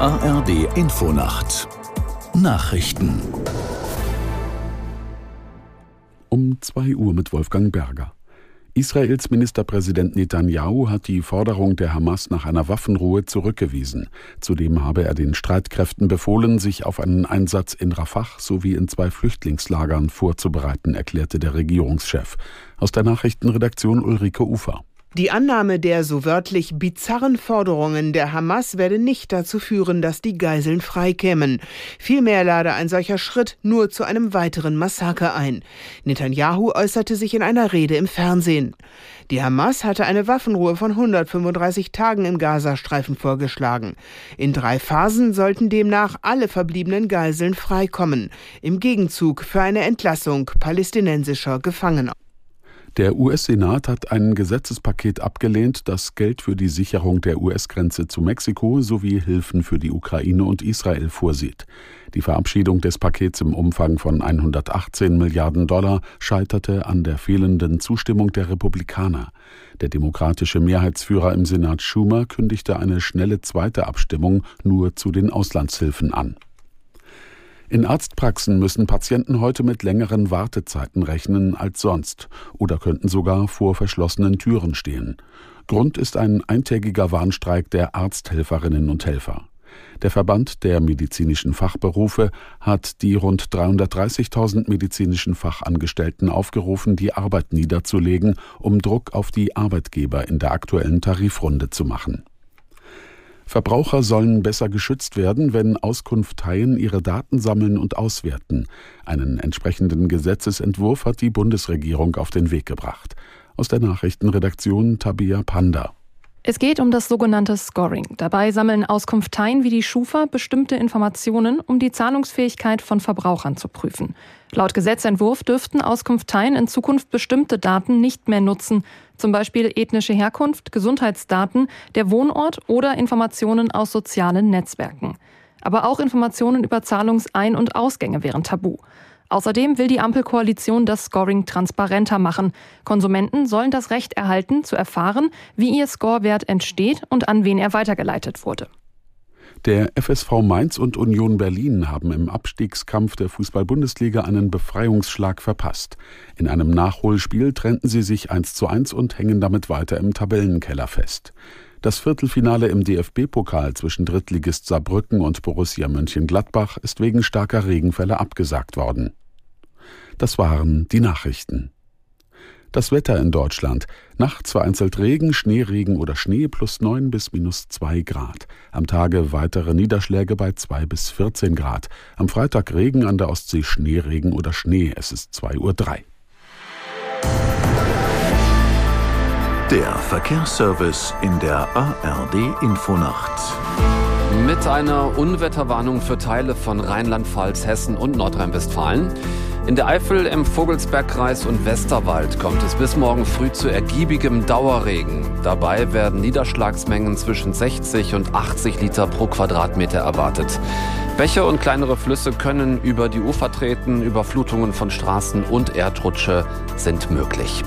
ARD Infonacht Nachrichten um 2 Uhr mit Wolfgang Berger. Israels Ministerpräsident Netanyahu hat die Forderung der Hamas nach einer Waffenruhe zurückgewiesen. Zudem habe er den Streitkräften befohlen, sich auf einen Einsatz in Rafah sowie in zwei Flüchtlingslagern vorzubereiten, erklärte der Regierungschef. Aus der Nachrichtenredaktion Ulrike Ufer. Die Annahme der so wörtlich bizarren Forderungen der Hamas werde nicht dazu führen, dass die Geiseln freikämen. Vielmehr lade ein solcher Schritt nur zu einem weiteren Massaker ein. Netanyahu äußerte sich in einer Rede im Fernsehen. Die Hamas hatte eine Waffenruhe von 135 Tagen im Gazastreifen vorgeschlagen. In drei Phasen sollten demnach alle verbliebenen Geiseln freikommen, im Gegenzug für eine Entlassung palästinensischer Gefangener. Der US-Senat hat ein Gesetzespaket abgelehnt, das Geld für die Sicherung der US-Grenze zu Mexiko sowie Hilfen für die Ukraine und Israel vorsieht. Die Verabschiedung des Pakets im Umfang von 118 Milliarden Dollar scheiterte an der fehlenden Zustimmung der Republikaner. Der demokratische Mehrheitsführer im Senat Schumer kündigte eine schnelle zweite Abstimmung nur zu den Auslandshilfen an. In Arztpraxen müssen Patienten heute mit längeren Wartezeiten rechnen als sonst oder könnten sogar vor verschlossenen Türen stehen. Grund ist ein eintägiger Warnstreik der Arzthelferinnen und Helfer. Der Verband der medizinischen Fachberufe hat die rund 330.000 medizinischen Fachangestellten aufgerufen, die Arbeit niederzulegen, um Druck auf die Arbeitgeber in der aktuellen Tarifrunde zu machen. Verbraucher sollen besser geschützt werden, wenn Auskunfteien ihre Daten sammeln und auswerten. Einen entsprechenden Gesetzesentwurf hat die Bundesregierung auf den Weg gebracht. Aus der Nachrichtenredaktion Tabia Panda. Es geht um das sogenannte Scoring. Dabei sammeln Auskunfteien wie die Schufa bestimmte Informationen, um die Zahlungsfähigkeit von Verbrauchern zu prüfen. Laut Gesetzentwurf dürften Auskunfteien in Zukunft bestimmte Daten nicht mehr nutzen, zum Beispiel ethnische Herkunft, Gesundheitsdaten, der Wohnort oder Informationen aus sozialen Netzwerken. Aber auch Informationen über Zahlungsein- und Ausgänge wären tabu. Außerdem will die Ampelkoalition das Scoring transparenter machen. Konsumenten sollen das Recht erhalten, zu erfahren, wie ihr Scorewert entsteht und an wen er weitergeleitet wurde. Der FSV Mainz und Union Berlin haben im Abstiegskampf der Fußball-Bundesliga einen Befreiungsschlag verpasst. In einem Nachholspiel trennten sie sich 1 zu 1 und hängen damit weiter im Tabellenkeller fest. Das Viertelfinale im DFB-Pokal zwischen Drittligist Saarbrücken und Borussia Mönchengladbach ist wegen starker Regenfälle abgesagt worden. Das waren die Nachrichten. Das Wetter in Deutschland. Nachts vereinzelt Regen, Schneeregen oder Schnee plus 9 bis minus 2 Grad. Am Tage weitere Niederschläge bei 2 bis 14 Grad. Am Freitag Regen an der Ostsee, Schneeregen oder Schnee. Es ist 2.03 Uhr. Der Verkehrsservice in der ARD Infonacht. Mit einer Unwetterwarnung für Teile von Rheinland-Pfalz, Hessen und Nordrhein-Westfalen. In der Eifel, im Vogelsbergkreis und Westerwald kommt es bis morgen früh zu ergiebigem Dauerregen. Dabei werden Niederschlagsmengen zwischen 60 und 80 Liter pro Quadratmeter erwartet. Bäche und kleinere Flüsse können über die Ufer treten, Überflutungen von Straßen und Erdrutsche sind möglich.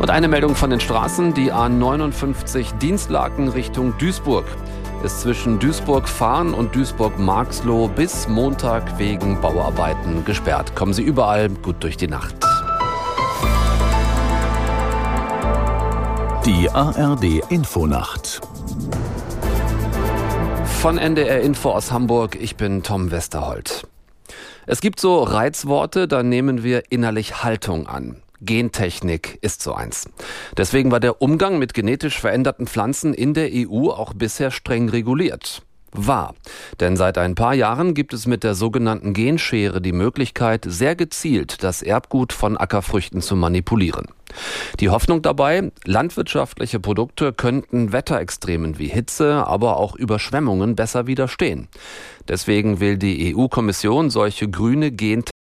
Und eine Meldung von den Straßen, die A59 Dienstlaken Richtung Duisburg ist zwischen Duisburg-Fahren und Duisburg-Marxloh bis Montag wegen Bauarbeiten gesperrt. Kommen Sie überall gut durch die Nacht. Die ARD Infonacht. Von NDR Info aus Hamburg, ich bin Tom Westerholt. Es gibt so Reizworte, da nehmen wir innerlich Haltung an. Gentechnik ist so eins. Deswegen war der Umgang mit genetisch veränderten Pflanzen in der EU auch bisher streng reguliert. War. Denn seit ein paar Jahren gibt es mit der sogenannten Genschere die Möglichkeit, sehr gezielt das Erbgut von Ackerfrüchten zu manipulieren. Die Hoffnung dabei, landwirtschaftliche Produkte könnten Wetterextremen wie Hitze, aber auch Überschwemmungen besser widerstehen. Deswegen will die EU-Kommission solche grüne Gentechnik